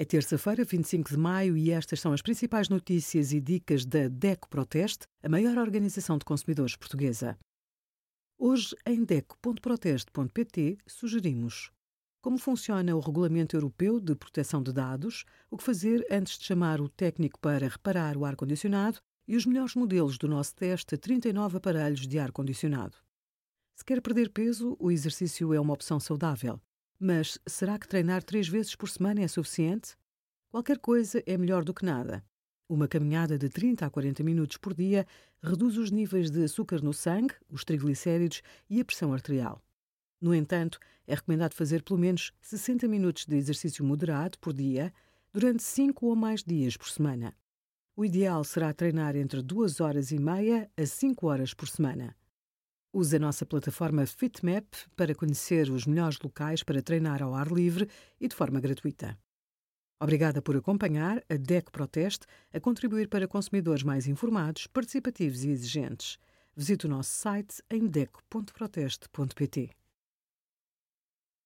É terça-feira, 25 de maio, e estas são as principais notícias e dicas da DECO Proteste, a maior organização de consumidores portuguesa. Hoje, em DECO.proteste.pt, sugerimos como funciona o Regulamento Europeu de Proteção de Dados, o que fazer antes de chamar o técnico para reparar o ar-condicionado e os melhores modelos do nosso teste a 39 aparelhos de ar-condicionado. Se quer perder peso, o exercício é uma opção saudável. Mas será que treinar três vezes por semana é suficiente? Qualquer coisa é melhor do que nada. Uma caminhada de 30 a 40 minutos por dia reduz os níveis de açúcar no sangue, os triglicéridos e a pressão arterial. No entanto, é recomendado fazer pelo menos 60 minutos de exercício moderado por dia durante 5 ou mais dias por semana. O ideal será treinar entre 2 horas e meia a 5 horas por semana. Use a nossa plataforma FitMap para conhecer os melhores locais para treinar ao ar livre e de forma gratuita. Obrigada por acompanhar a DEC Proteste a contribuir para consumidores mais informados, participativos e exigentes. Visite o nosso site em deco.proteste.pt.